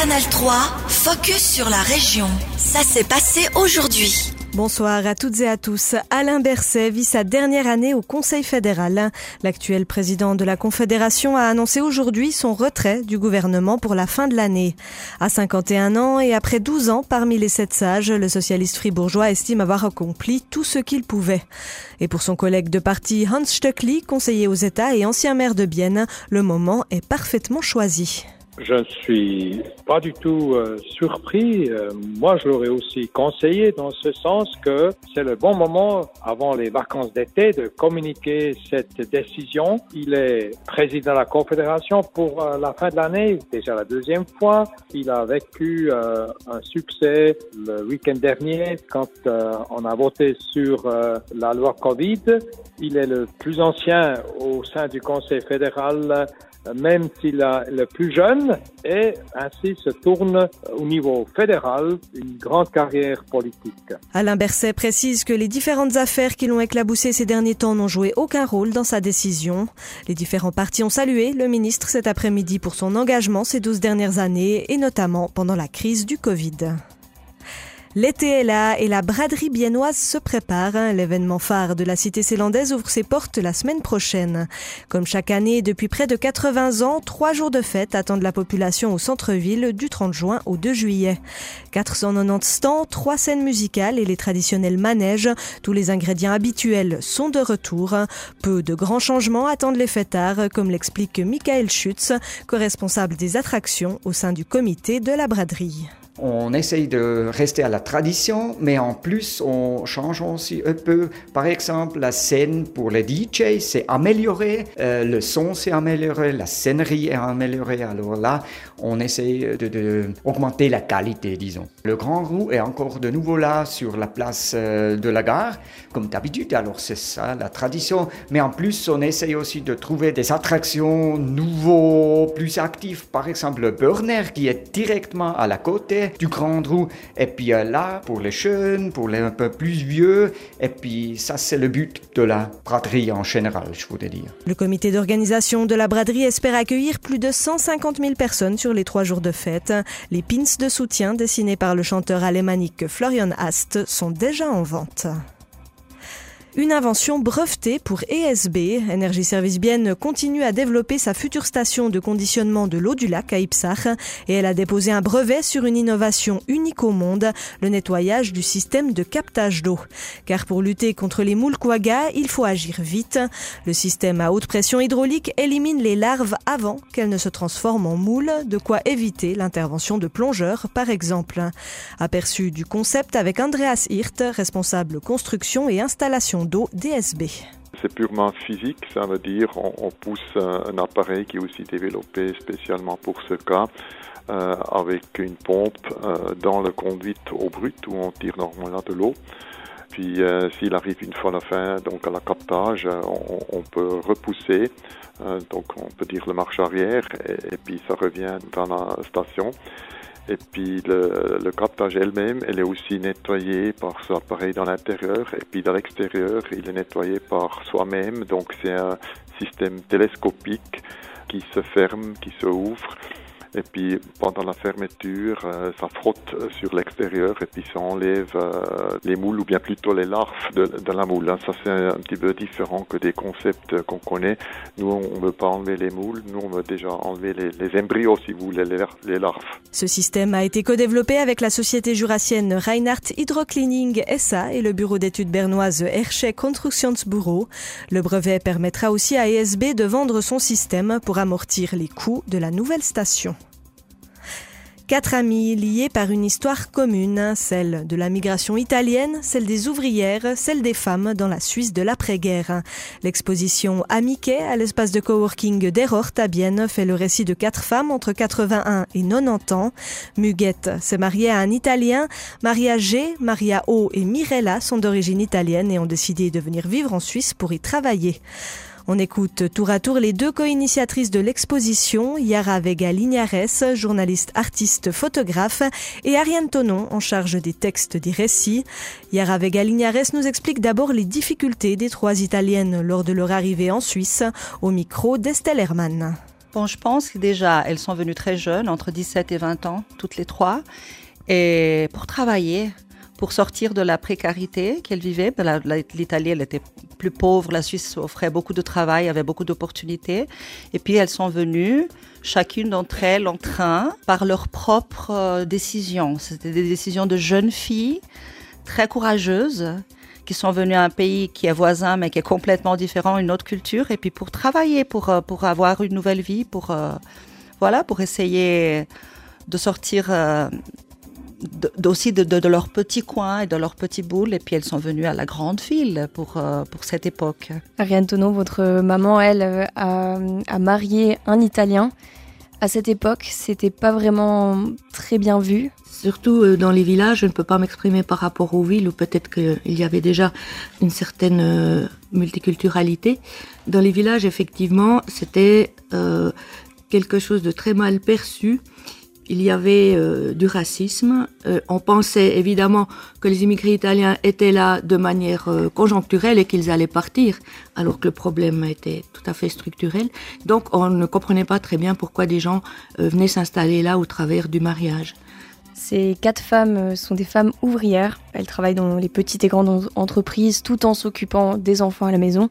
Canal 3, focus sur la région. Ça s'est passé aujourd'hui. Bonsoir à toutes et à tous. Alain Berset vit sa dernière année au Conseil fédéral. L'actuel président de la Confédération a annoncé aujourd'hui son retrait du gouvernement pour la fin de l'année. À 51 ans et après 12 ans parmi les sept sages, le socialiste fribourgeois estime avoir accompli tout ce qu'il pouvait. Et pour son collègue de parti Hans Stöckli, conseiller aux États et ancien maire de Bienne, le moment est parfaitement choisi. Je ne suis pas du tout euh, surpris. Euh, moi, je l'aurais aussi conseillé dans ce sens que c'est le bon moment avant les vacances d'été de communiquer cette décision. Il est président de la Confédération pour euh, la fin de l'année, déjà la deuxième fois. Il a vécu un succès le week-end dernier quand on a voté sur la loi Covid. Il est le plus ancien au sein du Conseil fédéral même s'il est le plus jeune, et ainsi se tourne au niveau fédéral une grande carrière politique. Alain Berset précise que les différentes affaires qui l'ont éclaboussé ces derniers temps n'ont joué aucun rôle dans sa décision. Les différents partis ont salué le ministre cet après-midi pour son engagement ces douze dernières années, et notamment pendant la crise du Covid. L'été est là et la braderie biennoise se prépare. L'événement phare de la cité célandaise ouvre ses portes la semaine prochaine. Comme chaque année depuis près de 80 ans, trois jours de fête attendent la population au centre-ville du 30 juin au 2 juillet. 490 stands, trois scènes musicales et les traditionnels manèges. Tous les ingrédients habituels sont de retour. Peu de grands changements attendent les fêtards, comme l'explique Michael Schutz, co-responsable des attractions au sein du comité de la braderie. On essaye de rester à la tradition, mais en plus, on change aussi un peu. Par exemple, la scène pour les DJ s'est améliorée, euh, le son s'est amélioré, la scénerie est améliorée. Alors là, on essaye de, augmenter la qualité, disons. Le Grand Roux est encore de nouveau là sur la place euh, de la gare, comme d'habitude. Alors c'est ça la tradition. Mais en plus, on essaye aussi de trouver des attractions nouveaux, plus actives. Par exemple, le Burner qui est directement à la côté du Grand Roux. Et puis euh, là, pour les jeunes, pour les un peu plus vieux, et puis ça, c'est le but de la braderie en général, je voudrais dire. Le comité d'organisation de la braderie espère accueillir plus de 150 000 personnes sur les trois jours de fête. Les pins de soutien dessinés par le chanteur alémanique Florian Ast sont déjà en vente. Une invention brevetée pour ESB. Énergie Service Bienne continue à développer sa future station de conditionnement de l'eau du lac à Ipsach et elle a déposé un brevet sur une innovation unique au monde, le nettoyage du système de captage d'eau. Car pour lutter contre les moules quagga, il faut agir vite. Le système à haute pression hydraulique élimine les larves avant qu'elles ne se transforment en moules, de quoi éviter l'intervention de plongeurs par exemple. Aperçu du concept avec Andreas Hirt, responsable construction et installation d'eau DSB. C'est purement physique, ça veut dire on, pousse un, appareil qui est aussi développé spécialement pour ce cas. Euh, avec une pompe euh, dans le conduite au brut où on tire normalement de l'eau. Puis euh, s'il arrive une fois la fin, donc à la captage, on, peut repousser, donc on peut dire le marche arrière, et, puis ça revient dans la station. Et puis le, le captage elle-même, elle est aussi nettoyée par ce appareil dans l'intérieur. Et puis dans l'extérieur, il est nettoyé par soi-même. Donc c'est un système télescopique qui se ferme, qui se ouvre et puis pendant la fermeture, euh, ça frotte sur l'extérieur et puis ça enlève euh, les moules ou bien plutôt les larves de, la moule. Hein. Ça c'est un petit peu différent que des concepts qu'on connaît. Nous on ne veut pas enlever les moules, nous on veut déjà enlever les, embryos si vous voulez, les, larves. Ce système a été co-développé avec la société jurassienne Reinhardt Hydrocleaning SA et le bureau d'études bernoise Hershey Constructionsbureau. Le brevet permettra aussi à ESB de vendre son système pour amortir les coûts de la nouvelle station. Quatre amis liés par une histoire commune, celle de la migration italienne, celle des ouvrières, celle des femmes dans la Suisse de l'après-guerre. L'exposition Amiquet à l'espace de coworking d'Erort à Bienne fait le récit de quatre femmes entre 81 et 90 ans. Muguette s'est mariée à un Italien. Maria G, Maria O et Mirella sont d'origine italienne et ont décidé de venir vivre en Suisse pour y travailler. On écoute tour à tour les deux co-initiatrices de l'exposition, Yara Vega Lignares, journaliste artiste photographe, et Ariane Tonon, en charge des textes des récits. Yara Vega Lignares nous explique d'abord les difficultés des trois Italiennes lors de leur arrivée en Suisse, au micro d'Estelle Hermann. Bon, je pense que déjà, elles sont venues très jeunes, entre 17 et 20 ans, toutes les trois, et pour travailler, pour sortir de la précarité qu'elles vivaient. Ben, L'Italie, elle était plus pauvre, la Suisse offrait beaucoup de travail, avait beaucoup d'opportunités. Et puis elles sont venues, chacune d'entre elles en train, par leurs propres euh, décisions. C'était des décisions de jeunes filles très courageuses qui sont venues à un pays qui est voisin mais qui est complètement différent, une autre culture, et puis pour travailler, pour, euh, pour avoir une nouvelle vie, pour, euh, voilà, pour essayer de sortir aussi de, de, leur petit coin et de leur petit boule. Et puis elles sont venues à la grande ville pour, euh, pour cette époque. Ariane Tono, votre maman, elle, euh, a, a, marié un Italien. À cette époque, c'était pas vraiment très bien vu. Surtout euh, dans les villages, je ne peux pas m'exprimer par rapport aux villes où peut-être qu'il y avait déjà une certaine multiculturalité. Dans les villages, effectivement, c'était quelque chose de très mal perçu il y avait euh, du racisme. Euh, on pensait évidemment que les immigrés italiens étaient là de manière euh, conjoncturelle et qu'ils allaient partir, alors que le problème était tout à fait structurel. Donc on ne comprenait pas très bien pourquoi des gens venaient s'installer là au travers du mariage. Ces quatre femmes sont des femmes ouvrières. Elles travaillent dans les petites et grandes entreprises tout en s'occupant des enfants à la maison.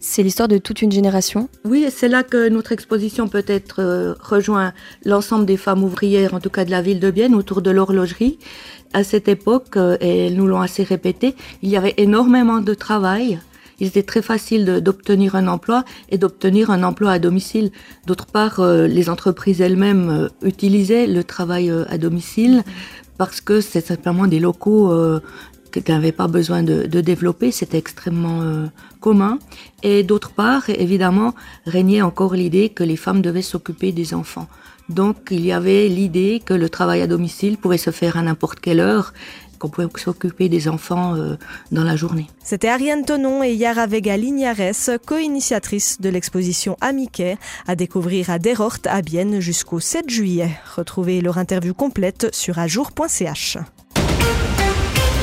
C'est l'histoire de toute une génération. Oui, c'est là que notre exposition peut-être euh, rejoint l'ensemble des femmes ouvrières, en tout cas de la ville de Bienne, autour de l'horlogerie. À cette époque, euh, et elles nous l'ont assez répété, il y avait énormément de travail. Il était très facile d'obtenir un emploi et d'obtenir un emploi à domicile. D'autre part, euh, les entreprises elles-mêmes utilisaient le travail à domicile parce que c'est simplement des locaux qui n'avaient pas besoin de, développer, c'était extrêmement euh, commun. Et d'autre part, évidemment, régnait encore l'idée que les femmes devaient s'occuper des enfants. Donc il y avait l'idée que le travail à domicile pouvait se faire à n'importe quelle heure qu'on pouvait s'occuper des enfants euh, dans la journée. C'était Ariane Tonon et Yara Vega Lignares, co-initiatrice de l'exposition Amiquet, à découvrir à Derort à Bienne jusqu'au 7 juillet. Retrouvez leur interview complète sur ajour.ch.